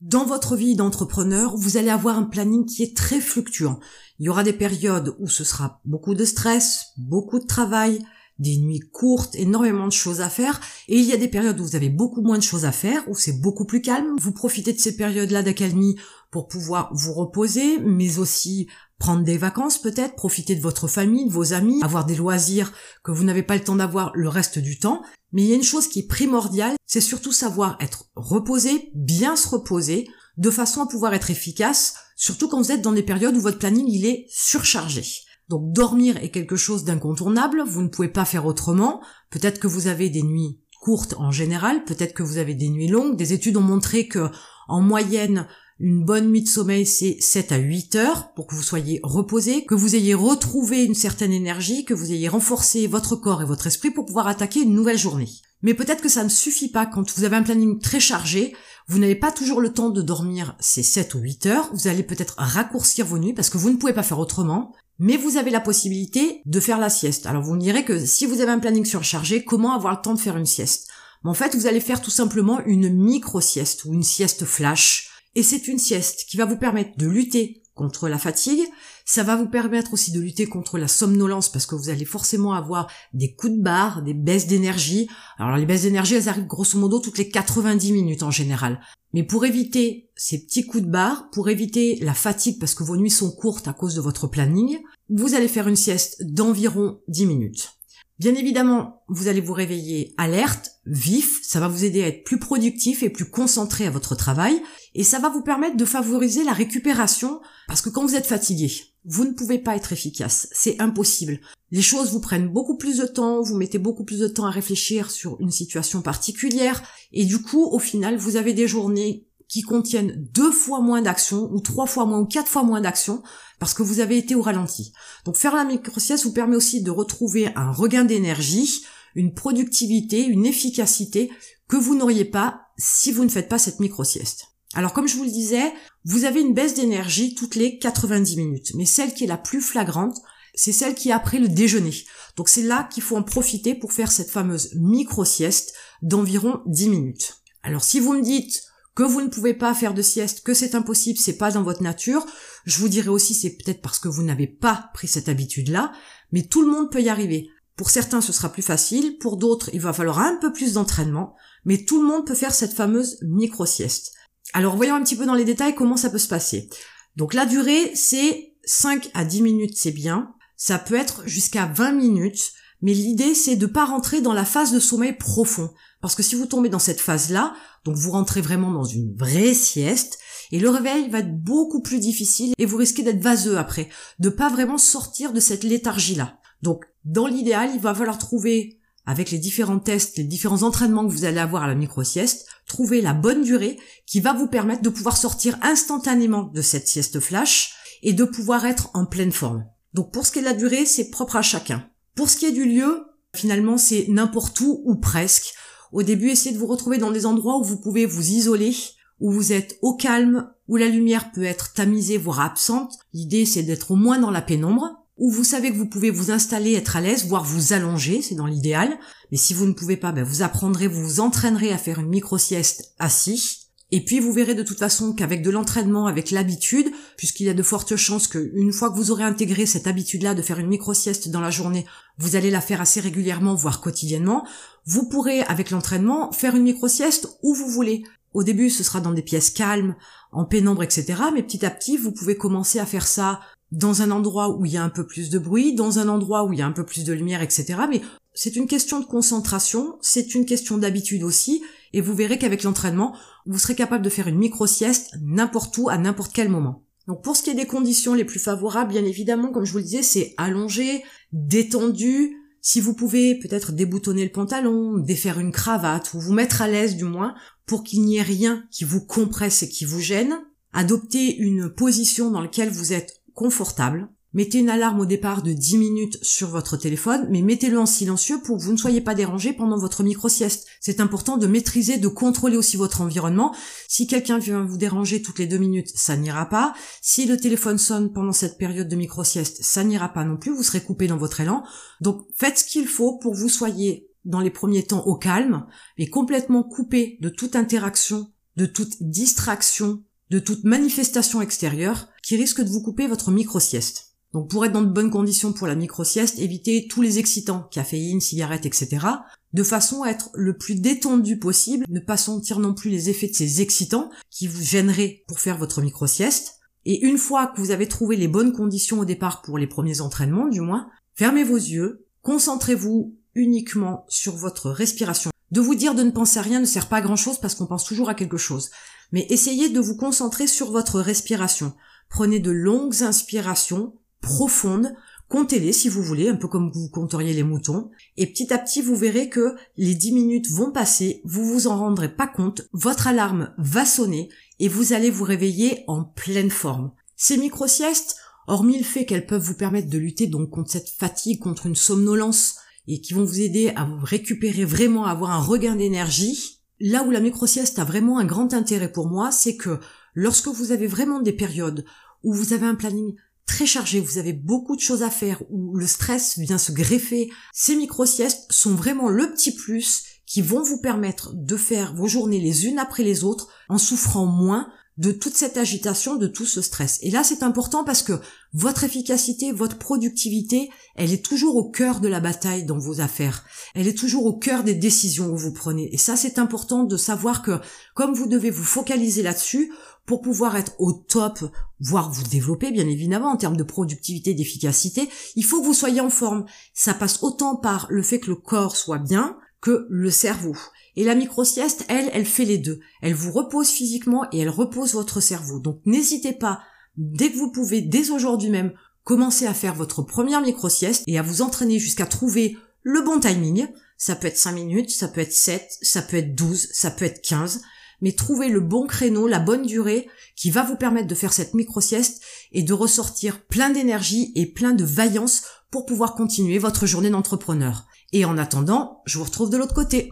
Dans votre vie d'entrepreneur, vous allez avoir un planning qui est très fluctuant. Il y aura des périodes où ce sera beaucoup de stress, beaucoup de travail, des nuits courtes, énormément de choses à faire, et il y a des périodes où vous avez beaucoup moins de choses à faire, où c'est beaucoup plus calme. Vous profitez de ces périodes-là d'accalmie pour pouvoir vous reposer, mais aussi prendre des vacances peut-être, profiter de votre famille, de vos amis, avoir des loisirs que vous n'avez pas le temps d'avoir le reste du temps. Mais il y a une chose qui est primordiale, c'est surtout savoir être reposé, bien se reposer, de façon à pouvoir être efficace, surtout quand vous êtes dans des périodes où votre planning il est surchargé. Donc dormir est quelque chose d'incontournable, vous ne pouvez pas faire autrement. Peut-être que vous avez des nuits courtes en général, peut-être que vous avez des nuits longues. Des études ont montré que en moyenne une bonne nuit de sommeil, c'est 7 à 8 heures pour que vous soyez reposé, que vous ayez retrouvé une certaine énergie, que vous ayez renforcé votre corps et votre esprit pour pouvoir attaquer une nouvelle journée. Mais peut-être que ça ne suffit pas quand vous avez un planning très chargé, vous n'avez pas toujours le temps de dormir ces 7 ou 8 heures, vous allez peut-être raccourcir vos nuits parce que vous ne pouvez pas faire autrement, mais vous avez la possibilité de faire la sieste. Alors vous me direz que si vous avez un planning surchargé, comment avoir le temps de faire une sieste? En fait, vous allez faire tout simplement une micro-sieste ou une sieste flash. Et c'est une sieste qui va vous permettre de lutter contre la fatigue, ça va vous permettre aussi de lutter contre la somnolence parce que vous allez forcément avoir des coups de barre, des baisses d'énergie. Alors les baisses d'énergie, elles arrivent grosso modo toutes les 90 minutes en général. Mais pour éviter ces petits coups de barre, pour éviter la fatigue parce que vos nuits sont courtes à cause de votre planning, vous allez faire une sieste d'environ 10 minutes. Bien évidemment, vous allez vous réveiller alerte, vif, ça va vous aider à être plus productif et plus concentré à votre travail, et ça va vous permettre de favoriser la récupération, parce que quand vous êtes fatigué, vous ne pouvez pas être efficace, c'est impossible. Les choses vous prennent beaucoup plus de temps, vous mettez beaucoup plus de temps à réfléchir sur une situation particulière, et du coup, au final, vous avez des journées qui contiennent deux fois moins d'action, ou trois fois moins, ou quatre fois moins d'action, parce que vous avez été au ralenti. Donc faire la micro-sieste vous permet aussi de retrouver un regain d'énergie, une productivité, une efficacité que vous n'auriez pas si vous ne faites pas cette micro-sieste. Alors comme je vous le disais, vous avez une baisse d'énergie toutes les 90 minutes, mais celle qui est la plus flagrante, c'est celle qui est après le déjeuner. Donc c'est là qu'il faut en profiter pour faire cette fameuse micro-sieste d'environ 10 minutes. Alors si vous me dites que vous ne pouvez pas faire de sieste, que c'est impossible, c'est pas dans votre nature. Je vous dirais aussi c'est peut-être parce que vous n'avez pas pris cette habitude-là, mais tout le monde peut y arriver. Pour certains ce sera plus facile, pour d'autres il va falloir un peu plus d'entraînement, mais tout le monde peut faire cette fameuse micro-sieste. Alors voyons un petit peu dans les détails comment ça peut se passer. Donc la durée c'est 5 à 10 minutes c'est bien, ça peut être jusqu'à 20 minutes, mais l'idée c'est de pas rentrer dans la phase de sommeil profond. Parce que si vous tombez dans cette phase-là, donc vous rentrez vraiment dans une vraie sieste, et le réveil va être beaucoup plus difficile et vous risquez d'être vaseux après, de pas vraiment sortir de cette léthargie-là. Donc, dans l'idéal, il va falloir trouver, avec les différents tests, les différents entraînements que vous allez avoir à la micro-sieste, trouver la bonne durée qui va vous permettre de pouvoir sortir instantanément de cette sieste flash et de pouvoir être en pleine forme. Donc, pour ce qui est de la durée, c'est propre à chacun. Pour ce qui est du lieu, finalement, c'est n'importe où ou presque. Au début, essayez de vous retrouver dans des endroits où vous pouvez vous isoler, où vous êtes au calme, où la lumière peut être tamisée, voire absente. L'idée, c'est d'être au moins dans la pénombre, où vous savez que vous pouvez vous installer, être à l'aise, voire vous allonger, c'est dans l'idéal. Mais si vous ne pouvez pas, ben vous apprendrez, vous vous entraînerez à faire une micro-sieste assis. Et puis vous verrez de toute façon qu'avec de l'entraînement, avec l'habitude, puisqu'il y a de fortes chances qu'une fois que vous aurez intégré cette habitude-là de faire une micro-sieste dans la journée, vous allez la faire assez régulièrement, voire quotidiennement, vous pourrez, avec l'entraînement, faire une micro-sieste où vous voulez. Au début, ce sera dans des pièces calmes, en pénombre, etc. Mais petit à petit, vous pouvez commencer à faire ça dans un endroit où il y a un peu plus de bruit, dans un endroit où il y a un peu plus de lumière, etc. Mais c'est une question de concentration, c'est une question d'habitude aussi, et vous verrez qu'avec l'entraînement, vous serez capable de faire une micro-sieste n'importe où, à n'importe quel moment. Donc pour ce qui est des conditions les plus favorables, bien évidemment, comme je vous le disais, c'est allongé, détendu, si vous pouvez peut-être déboutonner le pantalon, défaire une cravate, ou vous mettre à l'aise du moins, pour qu'il n'y ait rien qui vous compresse et qui vous gêne, adoptez une position dans laquelle vous êtes confortable, Mettez une alarme au départ de 10 minutes sur votre téléphone, mais mettez-le en silencieux pour que vous ne soyez pas dérangé pendant votre micro-sieste. C'est important de maîtriser, de contrôler aussi votre environnement. Si quelqu'un vient vous déranger toutes les deux minutes, ça n'ira pas. Si le téléphone sonne pendant cette période de micro-sieste, ça n'ira pas non plus, vous serez coupé dans votre élan. Donc faites ce qu'il faut pour que vous soyez dans les premiers temps au calme, mais complètement coupé de toute interaction de toute distraction, de toute manifestation extérieure qui risque de vous couper votre micro-sieste. Donc pour être dans de bonnes conditions pour la micro-sieste, évitez tous les excitants, caféine, cigarettes, etc. de façon à être le plus détendu possible, ne pas sentir non plus les effets de ces excitants qui vous gêneraient pour faire votre micro-sieste. Et une fois que vous avez trouvé les bonnes conditions au départ pour les premiers entraînements, du moins, fermez vos yeux, concentrez-vous uniquement sur votre respiration. De vous dire de ne penser à rien ne sert pas à grand chose parce qu'on pense toujours à quelque chose. Mais essayez de vous concentrer sur votre respiration. Prenez de longues inspirations profondes, comptez-les si vous voulez, un peu comme vous compteriez les moutons, et petit à petit vous verrez que les 10 minutes vont passer, vous vous en rendrez pas compte, votre alarme va sonner et vous allez vous réveiller en pleine forme. Ces micro-siestes, hormis le fait qu'elles peuvent vous permettre de lutter donc contre cette fatigue, contre une somnolence, et qui vont vous aider à vous récupérer vraiment, à avoir un regain d'énergie, là où la micro-sieste a vraiment un grand intérêt pour moi, c'est que lorsque vous avez vraiment des périodes où vous avez un planning très chargé, vous avez beaucoup de choses à faire, où le stress vient se greffer, ces micro-siestes sont vraiment le petit plus qui vont vous permettre de faire vos journées les unes après les autres en souffrant moins de toute cette agitation, de tout ce stress. Et là, c'est important parce que votre efficacité, votre productivité, elle est toujours au cœur de la bataille dans vos affaires. Elle est toujours au cœur des décisions que vous prenez. Et ça, c'est important de savoir que comme vous devez vous focaliser là-dessus pour pouvoir être au top, voire vous développer, bien évidemment, en termes de productivité, d'efficacité, il faut que vous soyez en forme. Ça passe autant par le fait que le corps soit bien que le cerveau. Et la micro-sieste, elle, elle fait les deux. Elle vous repose physiquement et elle repose votre cerveau. Donc n'hésitez pas, dès que vous pouvez, dès aujourd'hui même, commencer à faire votre première micro-sieste et à vous entraîner jusqu'à trouver le bon timing. Ça peut être 5 minutes, ça peut être 7, ça peut être 12, ça peut être 15 mais trouvez le bon créneau, la bonne durée qui va vous permettre de faire cette micro-sieste et de ressortir plein d'énergie et plein de vaillance pour pouvoir continuer votre journée d'entrepreneur. Et en attendant, je vous retrouve de l'autre côté.